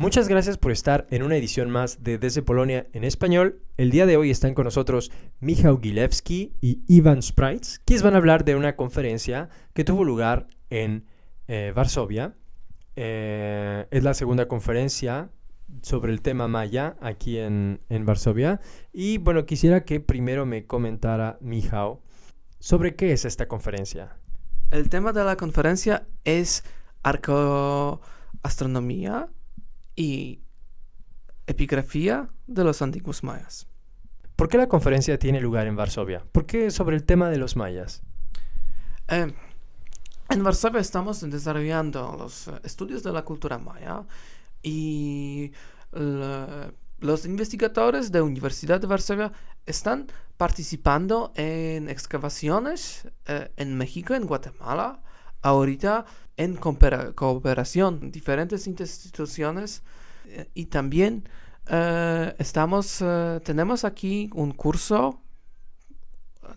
Muchas gracias por estar en una edición más de Desde Polonia en español. El día de hoy están con nosotros Michał Gilewski y Ivan Sprites, quienes van a hablar de una conferencia que tuvo lugar en eh, Varsovia. Eh, es la segunda conferencia sobre el tema maya aquí en, Varsovia. Y bueno, quisiera que primero me comentara Michał sobre qué es esta conferencia. El tema de la conferencia es arcoastronomía y epigrafía de los antiguos mayas. ¿Por qué la conferencia tiene lugar en Varsovia? ¿Por qué sobre el tema de los mayas? Eh, en Varsovia estamos desarrollando los eh, estudios de la cultura maya y los investigadores de la Universidad de Varsovia están participando en excavaciones eh, en México, en Guatemala, ahorita en coopera- cooperación diferentes instituciones eh, y también eh, estamos eh, tenemos aquí un curso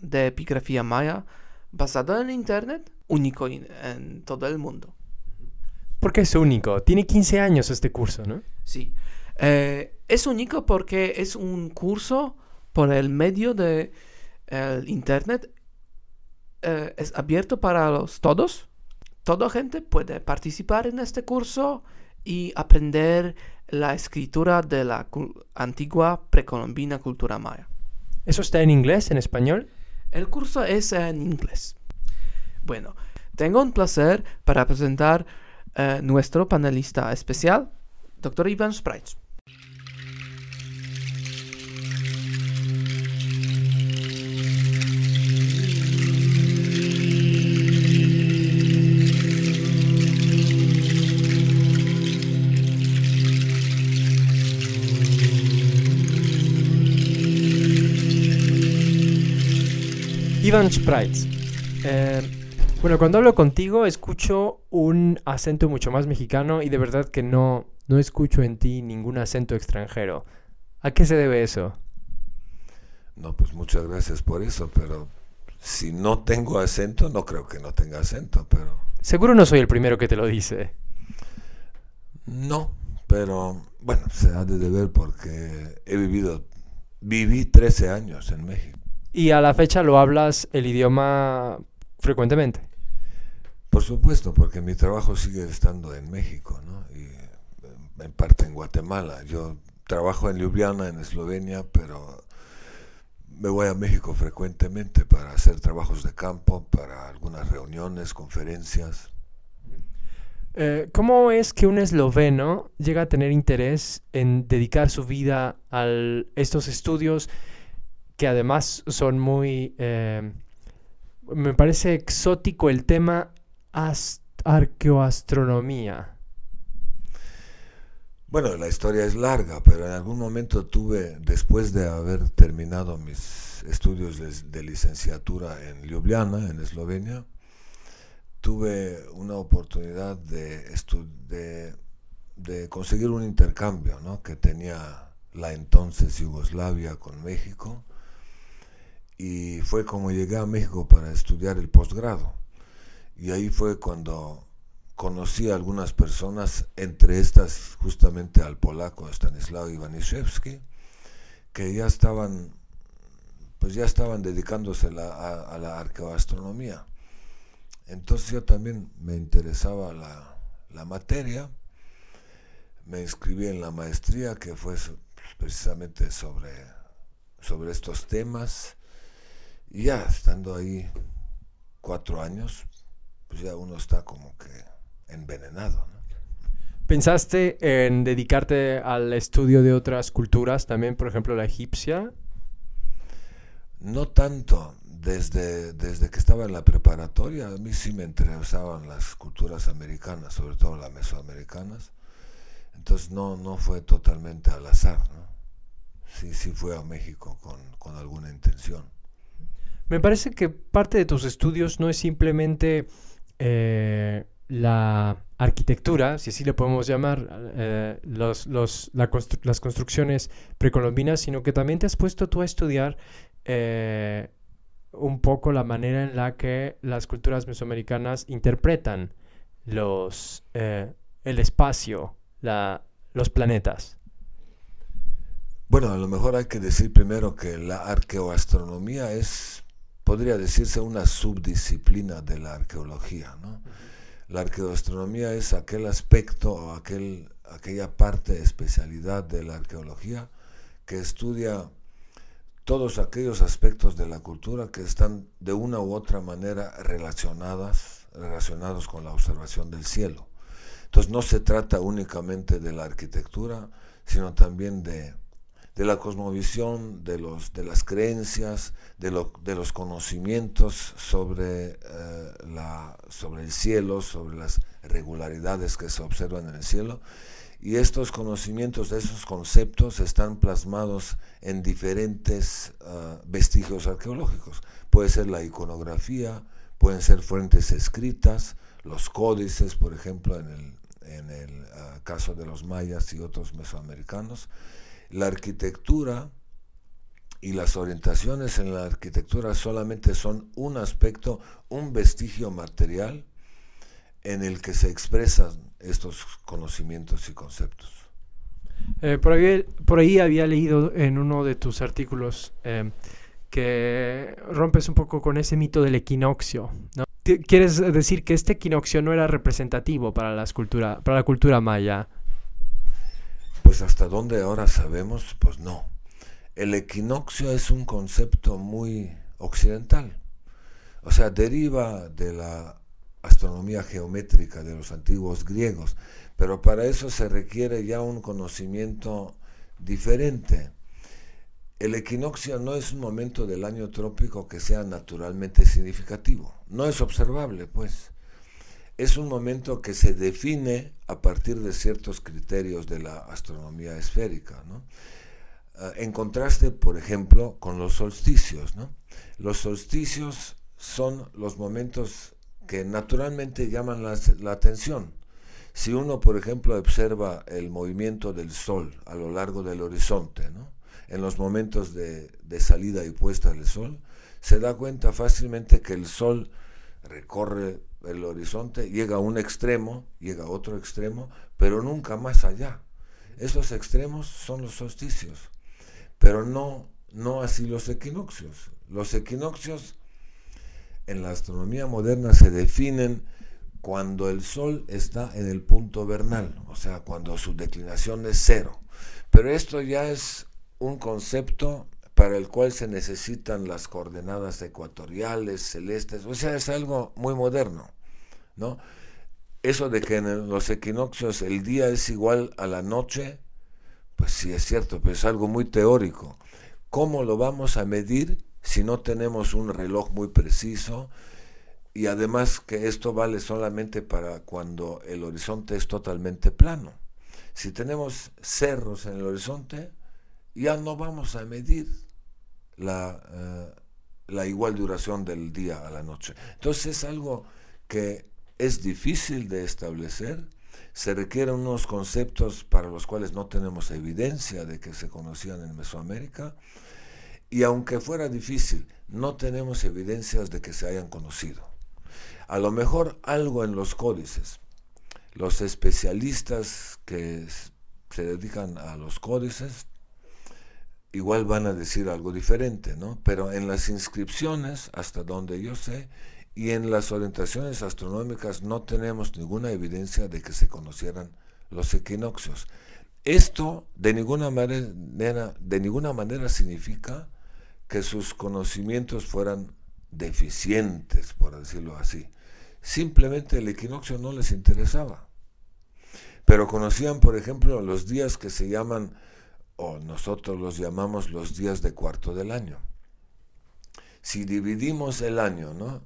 de epigrafía maya basado en internet único en, en todo el mundo. Porque es único. Tiene 15 años este curso, ¿no? Sí. Es único porque es un curso por el medio de el internet. es abierto para los todos. Toda gente puede participar en este curso y aprender la escritura de la antigua precolombina cultura maya. ¿Eso está en inglés, en español? El curso es en inglés. Bueno, tengo un placer para presentar eh, nuestro panelista especial, Dr. Ivan Sprites. Ivan Sprites. Eh, bueno, cuando hablo contigo escucho un acento mucho más mexicano y de verdad que no, no escucho en ti ningún acento extranjero. ¿A qué se debe eso? No, pues muchas gracias por eso, pero si no tengo acento, no creo que no tenga acento, pero Seguro no soy el primero que te lo dice. no, pero bueno, se ha de deber porque he vivido, viví 13 años en México. Y a la fecha lo hablas el idioma frecuentemente. Por supuesto, porque mi trabajo sigue estando en México, ¿no? Y eh, en parte en Guatemala. Yo trabajo en Ljubljana, en Eslovenia, pero me voy a México frecuentemente para hacer trabajos de campo, para algunas reuniones, conferencias. Eh, ¿Cómo es que un esloveno llega a tener interés en dedicar su vida a estos estudios que además son muy... eh, me parece exótico el tema ast- arqueoastronomía. Bueno, la historia es larga, pero en algún momento tuve, después de haber terminado mis estudios de, licenciatura en Ljubljana, en Eslovenia, tuve una oportunidad de, de, de conseguir un intercambio ¿no? que tenía la entonces Yugoslavia con México y fue como llegué a México para estudiar el posgrado. Y ahí fue cuando conocí a algunas personas, entre estas justamente al polaco Stanislaw Iwaniszewski, que ya estaban, pues ya estaban dedicándose la- a, a la arqueoastronomía. Entonces yo también me interesaba la, la materia, me inscribí en la maestría que fue precisamente sobre, sobre estos temas, y ya estando ahí cuatro años, pues ya uno está como que envenenado. ¿no? ¿Pensaste en dedicarte al estudio de otras culturas, también por ejemplo la egipcia? No tanto desde, desde que estaba en la preparatoria, a mí sí me interesaban las culturas americanas, sobre todo las mesoamericanas. Entonces no, no fue totalmente al azar, ¿no? Sí, sí fue a México con, con alguna intención. Me parece que parte de tus estudios no es simplemente eh, la arquitectura, si así le podemos llamar, eh, las construcciones precolombinas, sino que también te has puesto tú a estudiar eh, un poco la manera en la que las culturas mesoamericanas interpretan los, el espacio, los planetas. Bueno, a lo mejor hay que decir primero que la arqueoastronomía es, podría decirse, una subdisciplina de la arqueología. ¿no? La arqueoastronomía es aquel aspecto o aquel, aquella parte, especialidad de la arqueología que estudia todos aquellos aspectos de la cultura que están de una u otra manera relacionadas, relacionados con la observación del cielo. Entonces no se trata únicamente de la arquitectura, sino también de de la cosmovisión, de, los, de las creencias, de, de los conocimientos sobre, eh, la, sobre el cielo, sobre las regularidades que se observan en el cielo. Y estos conocimientos, esos conceptos están plasmados en diferentes eh, vestigios arqueológicos. Puede ser la iconografía, pueden ser fuentes escritas, los códices, por ejemplo, en el, en el eh, caso de los mayas y otros mesoamericanos la arquitectura y las orientaciones en la arquitectura solamente son un aspecto, un vestigio material en el que se expresan estos conocimientos y conceptos. Eh, por, ahí, por, ahí, había leído en uno de tus artículos eh, que rompes un poco con ese mito del equinoccio. ¿Quieres decir que este equinoccio no era representativo para, para la cultura maya? Pues hasta donde ahora sabemos, pues no. El equinoccio es un concepto muy occidental. O sea, deriva de la astronomía geométrica de los antiguos griegos, pero para eso se requiere ya un conocimiento diferente. El equinoccio no es un momento del año trópico que sea naturalmente significativo, no es observable, pues es un momento que se define a partir de ciertos criterios de la astronomía esférica. Ah, en contraste, por ejemplo, con los solsticios. Los solsticios son los momentos que naturalmente llaman la, atención. Si uno, por ejemplo, observa el movimiento del Sol a lo largo del horizonte, en los momentos de, de salida y puesta del Sol, se da cuenta fácilmente que el Sol recorre el horizonte, llega a un extremo, llega a otro extremo, pero nunca más allá. Esos extremos son los solsticios, pero no, no así los equinoccios. Los equinoccios en la astronomía moderna se definen cuando el Sol está en el punto vernal, o sea, cuando su declinación es cero. Pero esto ya es un concepto para el cual se necesitan las coordenadas ecuatoriales, celestes, o sea, es algo muy moderno, ¿no? Eso de que en los equinoccios el día es igual a la noche, pues sí es cierto, pero es algo muy teórico. ¿Cómo lo vamos a medir si no tenemos un reloj muy preciso? Y además que esto vale solamente para cuando el horizonte es totalmente plano. Si tenemos cerros en el horizonte, ya no vamos a medir la, eh, la igual duración del día a la noche. Entonces es algo que es difícil de establecer, se requieren unos conceptos para los cuales no tenemos evidencia de que se conocían en Mesoamérica, y aunque fuera difícil, no tenemos evidencias de que se hayan conocido. A lo mejor algo en los códices. Los especialistas que se dedican a los códices igual van a decir algo diferente, ¿no? Pero en las inscripciones, hasta donde yo sé, y en las orientaciones astronómicas no tenemos ninguna evidencia de que se conocieran los equinoccios. Esto de ninguna manera, de ninguna manera significa que sus conocimientos fueran deficientes, por decirlo así. Simplemente el equinoccio no les interesaba. Pero conocían, por ejemplo, los días que se llaman o nosotros los llamamos los días de cuarto del año. Si dividimos el año, ¿no?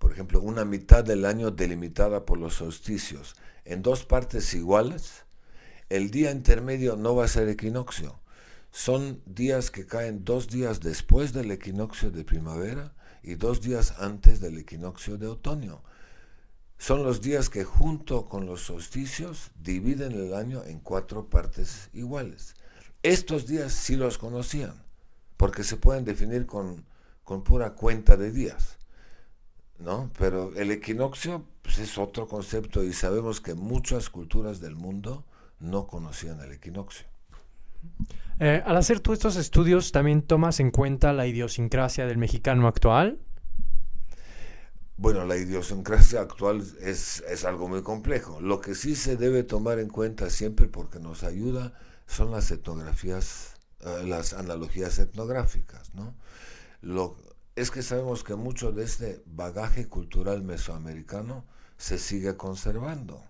por ejemplo, una mitad del año delimitada por los solsticios en dos partes iguales, el día intermedio no va a ser equinoccio. Son días que caen dos días después del equinoccio de primavera y dos días antes del equinoccio de otoño. Son los días que junto con los solsticios dividen el año en cuatro partes iguales. Estos días sí los conocían, porque se pueden definir con, con pura cuenta de días. ¿no? Pero el equinoccio pues, es otro concepto y sabemos que muchas culturas del mundo no conocían el equinoccio. Eh, al hacer tú estos estudios, ¿también tomas en cuenta la idiosincrasia del mexicano actual? Bueno, la idiosincrasia actual es, es, algo muy complejo. Lo que sí se debe tomar en cuenta siempre porque nos ayuda son las etnografías, eh, las analogías etnográficas. ¿no? Lo, es que sabemos que mucho de este bagaje cultural mesoamericano se sigue conservando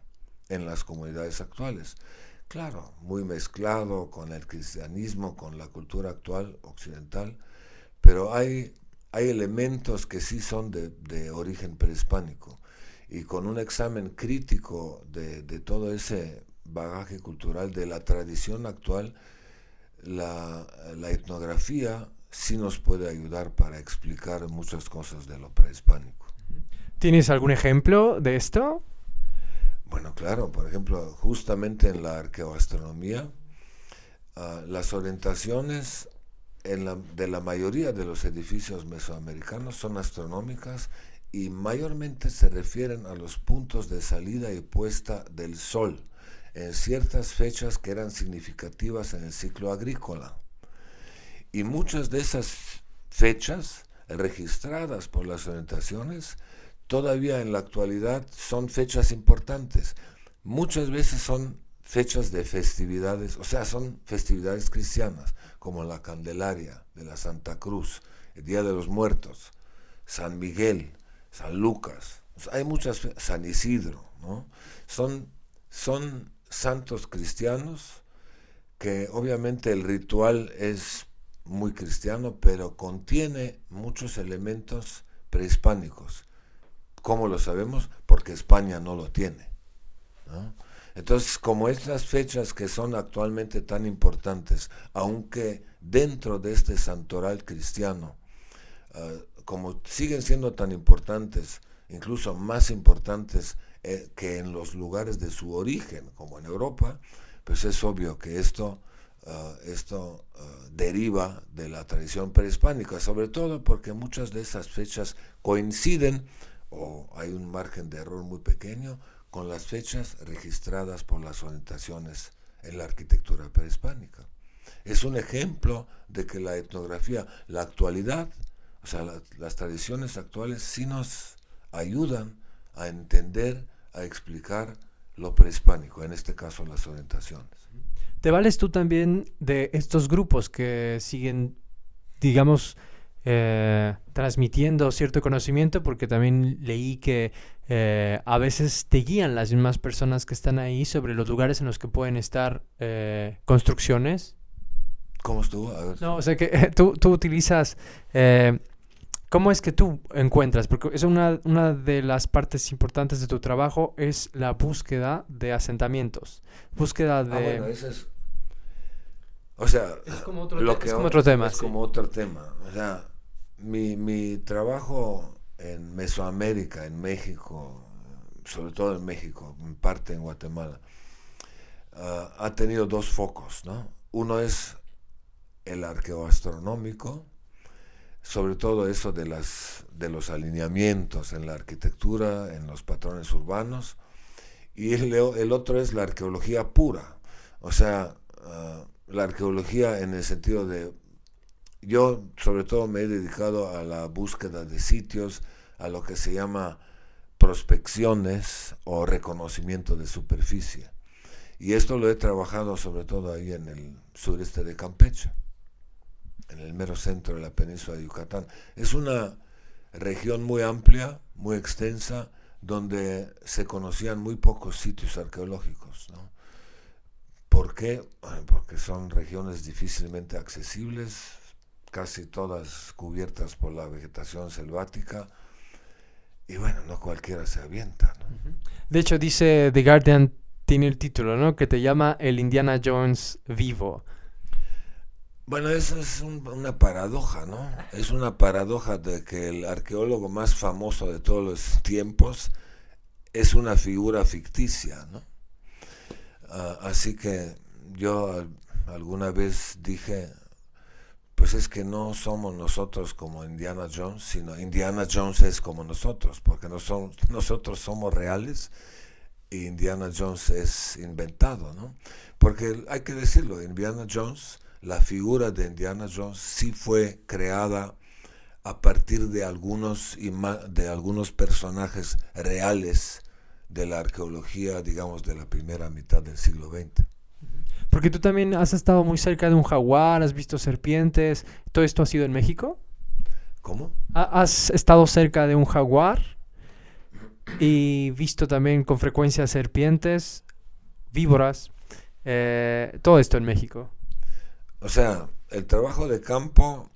en las comunidades actuales. Claro, muy mezclado con el cristianismo, con la cultura actual occidental, pero hay, hay elementos que sí son de, origen prehispánico. Y con un examen crítico de, todo ese bagaje cultural, de la tradición actual, la, la etnografía sí nos puede ayudar para explicar muchas cosas de lo prehispánico. ¿Tienes algún ejemplo de esto? Bueno, claro, por ejemplo, justamente en la arqueoastronomía, ah, las orientaciones de la mayoría de los edificios mesoamericanos son astronómicas y mayormente se refieren a los puntos de salida y puesta del sol en ciertas fechas que eran significativas en el ciclo agrícola. Y muchas de esas fechas registradas por las orientaciones todavía en la actualidad son fechas importantes. Muchas veces son fechas de festividades, o sea, son festividades cristianas, como la Candelaria de la Santa Cruz, el Día de los Muertos, San Miguel, San Lucas, hay muchas, San Isidro, ¿no? Son, son santos cristianos que obviamente el ritual es muy cristiano, pero contiene muchos elementos prehispánicos. ¿Cómo lo sabemos? Porque España no lo tiene. Entonces, como estas fechas que son actualmente tan importantes, aunque dentro de este santoral cristiano, ah, como siguen siendo tan importantes, incluso más importantes eh, que en los lugares de su origen, como en Europa, pues es obvio que esto, ah, esto ah, deriva de la tradición prehispánica, sobre todo porque muchas de esas fechas coinciden o hay un margen de error muy pequeño con las fechas registradas por las orientaciones en la arquitectura prehispánica. Es un ejemplo de que la etnografía, la actualidad, o sea, las tradiciones actuales sí nos ayudan a entender, a explicar lo prehispánico, en este caso las orientaciones. ¿Te vales tú también de estos grupos que siguen, digamos, eh, transmitiendo cierto conocimiento, porque también leí que eh, a veces te guían las mismas personas que están ahí sobre los lugares en los que pueden estar eh, construcciones. ¿Cómo estuvo? No, o sea que tú, tú utilizas... ¿Cómo es que tú encuentras? Porque es una, una de las partes importantes de tu trabajo es la búsqueda de asentamientos. Búsqueda ah, de... Ah, bueno, ese es... O sea, es como otro, lo que es como otro tema. Es como otro tema. O sea, mi, mi trabajo en Mesoamérica, en México, sobre todo en México, en parte en Guatemala, ah, ha tenido dos focos, ¿no? Uno es el arqueoastronómico, sobre todo eso de, las, de los alineamientos en la arquitectura, en los patrones urbanos, y el, otro es la arqueología pura, o sea, ah, la arqueología en el sentido de yo sobre todo me he dedicado a la búsqueda de sitios, a lo que se llama prospecciones o reconocimiento de superficie. Y esto lo he trabajado sobre todo ahí en el sureste de Campeche, en el mero centro de la península de Yucatán. Es una región muy amplia, muy extensa, donde se conocían muy pocos sitios arqueológicos. ¿Por qué? Porque son regiones difícilmente accesibles, casi todas cubiertas por la vegetación selvática. Y bueno, no cualquiera se avienta. De hecho, dice The Guardian, tiene el título, ¿no? Que te llama el Indiana Jones vivo. Bueno, eso es una paradoja, ¿no? Es una paradoja de que el arqueólogo más famoso de todos los tiempos es una figura ficticia, ¿no? Ah, así que yo alguna vez dije, pues es que no somos nosotros como Indiana Jones, sino Indiana Jones es como nosotros, porque no son, nosotros somos reales y Indiana Jones es inventado, ¿no? Porque hay que decirlo, Indiana Jones la figura de Indiana Jones sí fue creada a partir de algunos, de algunos personajes reales de la arqueología, digamos, de la primera mitad del siglo XX. Porque tú también has estado muy cerca de un jaguar, has visto serpientes, ¿todo esto ha sido en México? ¿Cómo? ¿Has estado cerca de un jaguar y visto también con frecuencia serpientes, víboras, eh, todo esto en México? O sea, el trabajo de campo,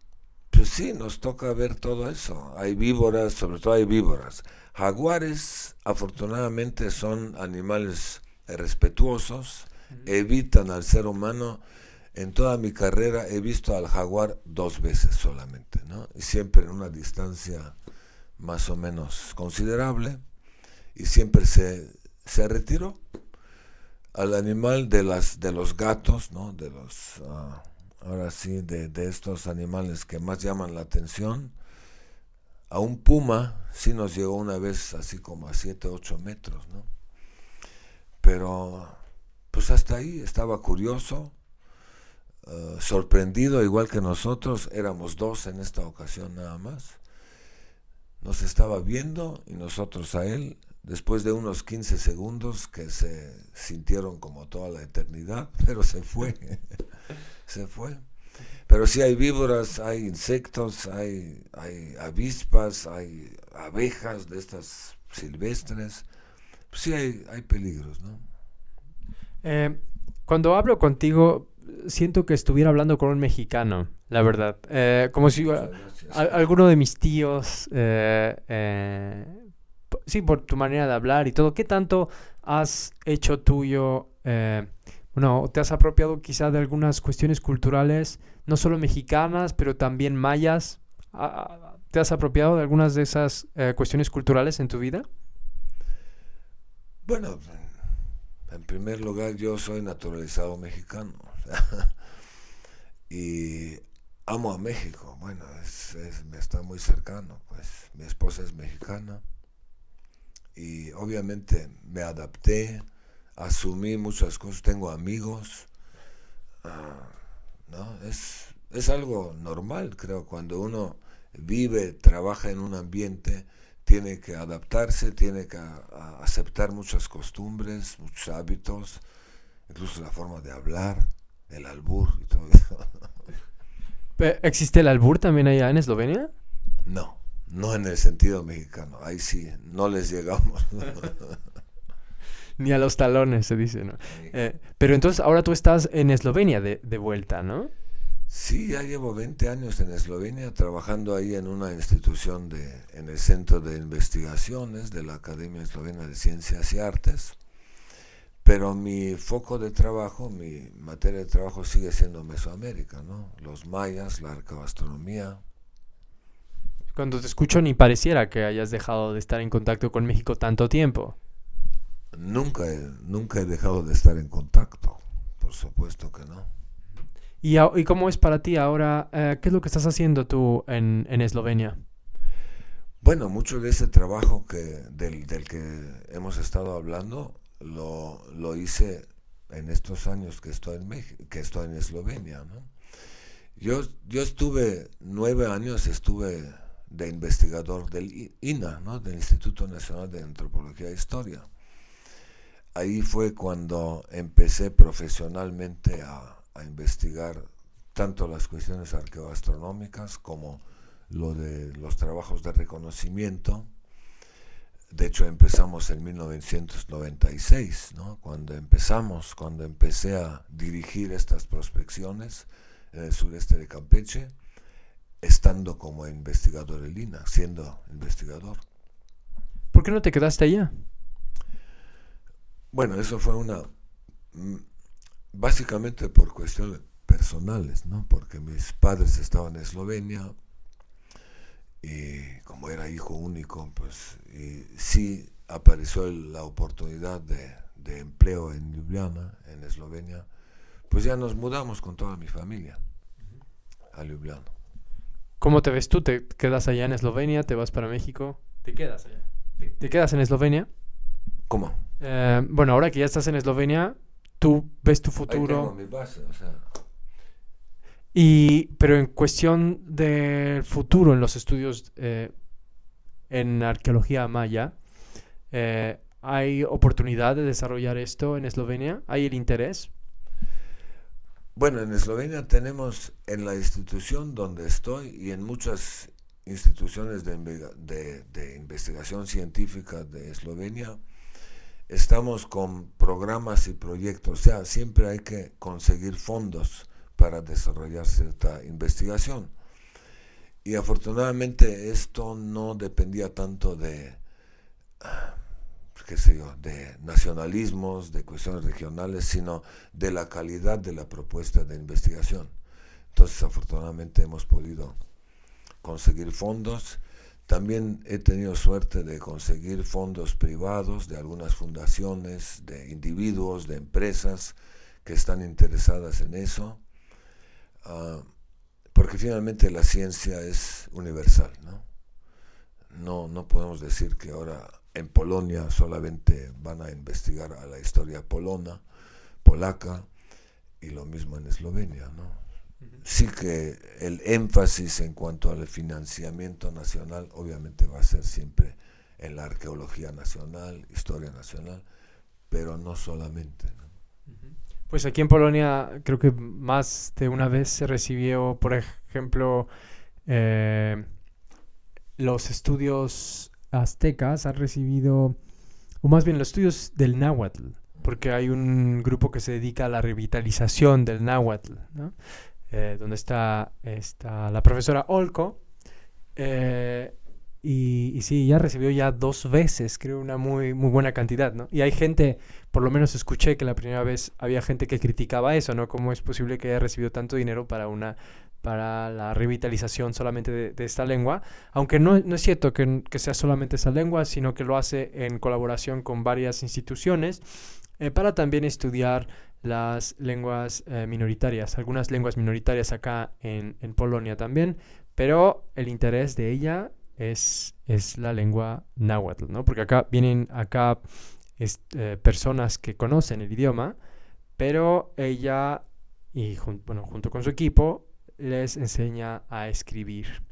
pues sí, nos toca ver todo eso. Hay víboras, sobre todo hay víboras. Jaguares, afortunadamente, son animales respetuosos, evitan al ser humano. En toda mi carrera he visto al jaguar dos veces solamente, ¿no? Y siempre en una distancia más o menos considerable. Y siempre se, se retiró al animal de, las, de los gatos, ¿no? De los... Ah, ahora sí, de, estos animales que más llaman la atención. A un puma sí nos llegó una vez así como a 7, 8 metros, ¿no? Pero pues hasta ahí estaba curioso, eh, sorprendido, igual que nosotros, éramos dos en esta ocasión nada más. Nos estaba viendo y nosotros a él, después de unos 15 segundos que se sintieron como toda la eternidad, pero se fue. se fue. Pero sí hay víboras, hay insectos, hay, hay avispas, hay abejas de estas silvestres. Pues sí hay, hay peligros, ¿no? Eh, cuando hablo contigo, siento que estuviera hablando con un mexicano, la verdad. Eh, como si alguno de mis tíos, eh, sí, por tu manera de hablar y todo, ¿qué tanto has hecho tuyo bueno, te has apropiado quizá de algunas cuestiones culturales, no solo mexicanas, pero también mayas. ¿Te has apropiado de algunas de esas eh, cuestiones culturales en tu vida? Bueno, en primer lugar yo soy naturalizado mexicano y amo a México. Bueno, me está muy cercano, pues mi esposa es mexicana y obviamente me adapté asumí muchas cosas, tengo amigos, ah, ¿no? Es, es algo normal, creo, cuando uno vive, trabaja en un ambiente, tiene que adaptarse, tiene que aceptar muchas costumbres, muchos hábitos, incluso la forma de hablar, el albur y todo eso. ¿Existe el albur también allá en Eslovenia? No, no en el sentido mexicano, ahí sí, no les llegamos. Ni a los talones, se dice, ¿no? Eh, pero entonces ahora tú estás en Eslovenia de, de, vuelta, ¿no? Sí, ya llevo 20 años en Eslovenia trabajando ahí en una institución de, en el Centro de Investigaciones de la Academia Eslovena de Ciencias y Artes. Pero mi foco de trabajo, mi materia de trabajo sigue siendo Mesoamérica, ¿no? Los mayas, la arqueoastronomía. Cuando te escucho ni pareciera que hayas dejado de estar en contacto con México tanto tiempo. Nunca he, nunca he dejado de estar en contacto, por supuesto que no. ¿Y, y cómo es para ti ahora? Eh, ¿Qué es lo que estás haciendo tú en, en Eslovenia? Bueno, mucho de ese trabajo que, del, del que hemos estado hablando lo, lo, hice en estos años que estoy en, México, que estoy en Eslovenia. ¿no? Yo, yo estuve nueve años, estuve de investigador del INA, ¿no? del Instituto Nacional de Antropología e Historia ahí fue cuando empecé profesionalmente a, investigar tanto las cuestiones arqueoastronómicas como lo de los trabajos de reconocimiento. De hecho, empezamos en 1996, ¿no? cuando empezamos, cuando empecé a dirigir estas prospecciones en el sureste de Campeche, estando como investigador en Lina, siendo investigador. ¿Por qué no te quedaste allá? Bueno, eso fue una... Mm, básicamente por cuestiones personales, ¿no? Porque mis padres estaban en Eslovenia y como era hijo único, pues y sí apareció la oportunidad de, de empleo en Ljubljana, en Eslovenia, pues ya nos mudamos con toda mi familia a Ljubljana. ¿Cómo te ves tú? ¿Te quedas allá en Eslovenia? ¿Te vas para México? ¿Te quedas allá? ¿Te, te quedas en Eslovenia? ¿Cómo? Eh, bueno, ahora que ya estás en Eslovenia, tú ves tu Ahí tengo futuro. mi base, o sea, Y, pero en cuestión del futuro en los estudios eh, en arqueología maya, eh, ¿hay oportunidad de desarrollar esto en Eslovenia? ¿Hay el interés? Bueno, en Eslovenia tenemos en la institución donde estoy y en muchas instituciones de, investiga- de- de investigación científica de Eslovenia, estamos con programas y proyectos. O sea, siempre hay que conseguir fondos para desarrollar cierta investigación. Y afortunadamente esto no dependía tanto de, qué sé yo, de nacionalismos, de cuestiones regionales, sino de la calidad de la propuesta de investigación. Entonces, afortunadamente hemos podido conseguir fondos. También he tenido suerte de conseguir fondos privados de algunas fundaciones, de individuos, de empresas que están interesadas en eso, ah, porque finalmente la ciencia es universal, ¿no? No, no podemos decir que ahora en Polonia solamente van a investigar a la historia polona, polaca, y lo mismo en Eslovenia, ¿no? Sí que el énfasis en cuanto al financiamiento nacional obviamente va a ser siempre en la arqueología nacional, historia nacional, pero no solamente. ¿no? Pues aquí en Polonia creo que más de una vez se recibió, por ejemplo, eh, los estudios aztecas han recibido, o más bien los estudios del náhuatl, porque hay un grupo que se dedica a la revitalización del náhuatl, ¿no? Eh, donde está, está la profesora Olco. eh, y, y sí, ya recibió ya dos veces, creo, una muy, muy buena cantidad, ¿no? Y hay gente, por lo menos escuché que la primera vez había gente que criticaba eso, ¿no? ¿Cómo es posible que haya recibido tanto dinero para una para la revitalización solamente de, esta lengua? Aunque no, no es cierto que, que sea solamente esa lengua, sino que lo hace en colaboración con varias instituciones eh, para también estudiar las lenguas eh, minoritarias, algunas lenguas minoritarias acá en, en Polonia también, pero el interés de ella es, es la lengua náhuatl, ¿no? Porque acá vienen acá eh, personas que conocen el idioma, pero ella, y bueno, junto con su equipo, les enseña a escribir.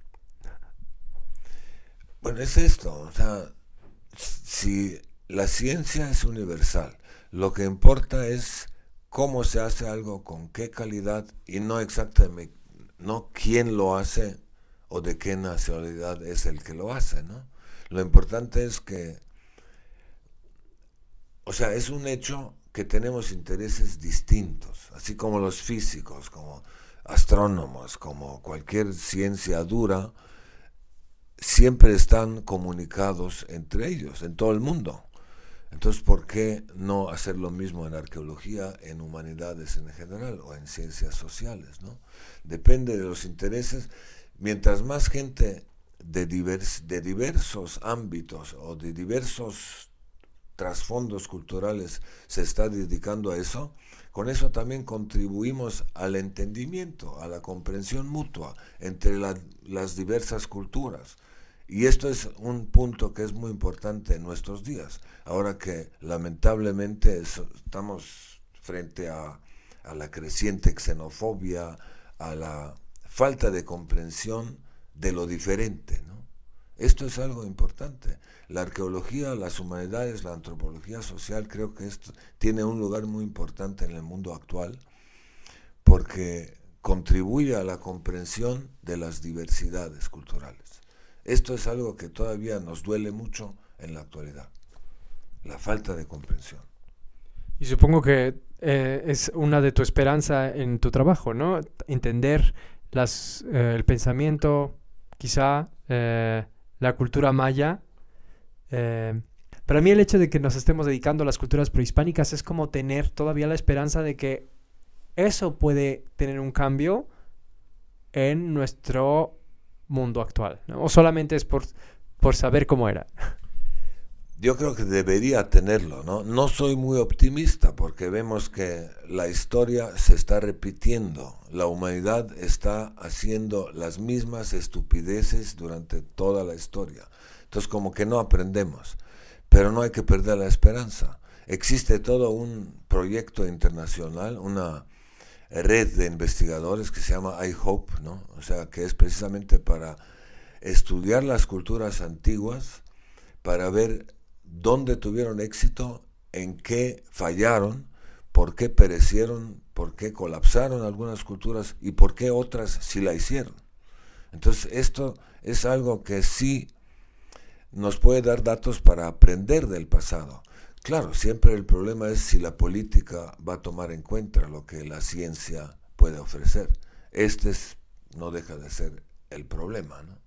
Bueno, es esto, o sea, si la ciencia es universal, lo que importa es cómo se hace algo, con qué calidad y no exactamente, no quién lo hace o de qué nacionalidad es el que lo hace, ¿no? Lo importante es que, o sea, es un hecho que tenemos intereses distintos, así como los físicos, como astrónomos, como cualquier ciencia dura, siempre están comunicados entre ellos, en todo el mundo. Entonces, ¿por qué no hacer lo mismo en arqueología, en humanidades en general o en ciencias sociales? ¿no? Depende de los intereses. Mientras más gente de, divers- de diversos ámbitos o de diversos trasfondos culturales se está dedicando a eso, con eso también contribuimos al entendimiento, a la comprensión mutua entre la- las diversas culturas. Y esto es un punto que es muy importante en nuestros días, ahora que lamentablemente es- estamos frente a la creciente xenofobia, a la falta de comprensión de lo diferente. ¿no? Esto es algo importante. La arqueología, las humanidades, la antropología social, creo que esto tiene un lugar muy importante en el mundo actual porque contribuye a la comprensión de las diversidades culturales. Esto es algo que todavía nos duele mucho en la actualidad, la falta de comprensión. Y supongo que eh, es una de tu esperanza en tu trabajo, ¿no? Entender eh, el pensamiento, quizá eh, la cultura maya. Eh, para mí el hecho de que nos estemos dedicando a las culturas prehispánicas es como tener todavía la esperanza de que eso puede tener un cambio en nuestro mundo actual. O solamente es por, por saber cómo era. Yo creo que debería tenerlo, ¿no? No soy muy optimista porque vemos que la historia se está repitiendo. La humanidad está haciendo las mismas estupideces durante toda la historia. Entonces como que no aprendemos. Pero no hay que perder la esperanza. Existe todo un proyecto internacional, una red de investigadores que se llama iHope, ¿no? O sea, que es precisamente para estudiar las culturas antiguas, para ver dónde tuvieron éxito, en qué fallaron, por qué perecieron, por qué colapsaron algunas culturas y por qué otras sí la hicieron. Entonces esto es algo que sí nos puede dar datos para aprender del pasado. Claro, siempre el problema es si la política va a tomar en cuenta lo que la ciencia puede ofrecer. Este no deja de ser el problema, ¿no?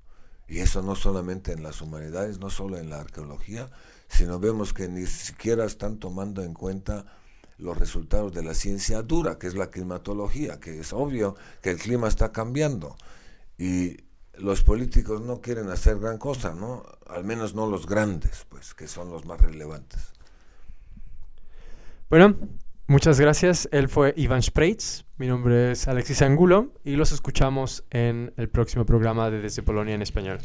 Y eso no solamente en las humanidades, no solo en la arqueología, sino vemos que ni siquiera están tomando en cuenta los resultados de la ciencia dura, que es la climatología, que es obvio que el clima está cambiando y los políticos no quieren hacer gran cosa, ¿no? Al menos no los grandes, pues, que son los más relevantes. Bueno, muchas gracias. Él fue Iván Spreitz. Mi nombre es Alexis Angulo y los escuchamos en el próximo programa de Desde Polonia en Español.